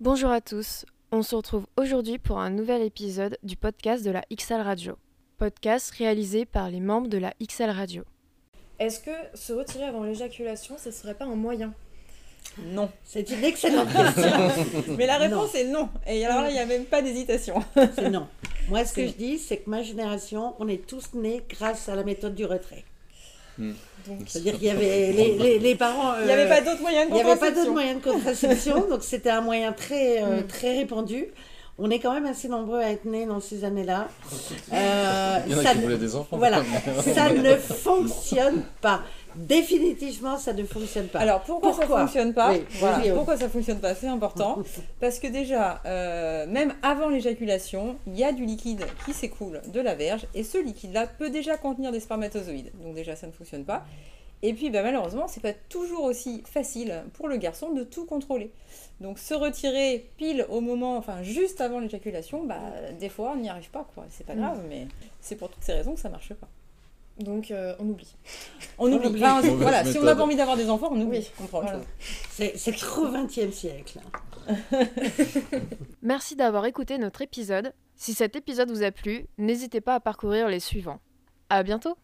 Bonjour à tous, on se retrouve aujourd'hui pour un nouvel épisode du podcast de la XL Radio. Podcast réalisé par les membres de la XL Radio. Est-ce que se retirer avant l'éjaculation, ce serait pas un moyen? Non. C'est une excellente question. Mais la réponse est non. Et alors là, il n'y a même pas d'hésitation. C'est non. Moi, ce que je dis, c'est que ma génération, on est tous nés grâce à la méthode du retrait. C'est-à-dire qu'il y avait les, les- les parents. Il n'y avait euh, pas d'autre moyen de il n'y avait pas d'autre contraception. moyen de contraception, donc c'était un moyen très, euh, Mm. très répandu. On est quand même assez nombreux à être nés dans ces années-là. Euh, Il y en a ça qui ne- voulaient des enfants. Voilà, ça ne fonctionne pas. Définitivement, ça ne fonctionne pas. Alors pourquoi, ça ne fonctionne pas Oui, Voilà, vas-y. Pourquoi ça fonctionne pas? C'est important. Parce que déjà, euh, même avant l'éjaculation, il y a du liquide qui s'écoule de la verge et ce liquide-là peut déjà contenir des spermatozoïdes. Donc déjà, ça ne fonctionne pas. Et puis bah, malheureusement, c'est pas toujours aussi facile pour le garçon de tout contrôler. Donc se retirer pile au moment, enfin juste avant l'éjaculation, bah, des fois on n'y arrive pas quoi. C'est pas Mm. grave, mais c'est pour toutes ces raisons que ça marche pas. Donc euh, on oublie. On oublie. oublie. Enfin, Mauvaise voilà, si on n'a pas envie d'avoir des enfants, on oublie. Oui. On prend Voilà. c'est trop 20e siècle. Merci d'avoir écouté notre épisode. Si cet épisode vous a plu, n'hésitez pas à parcourir les suivants. À bientôt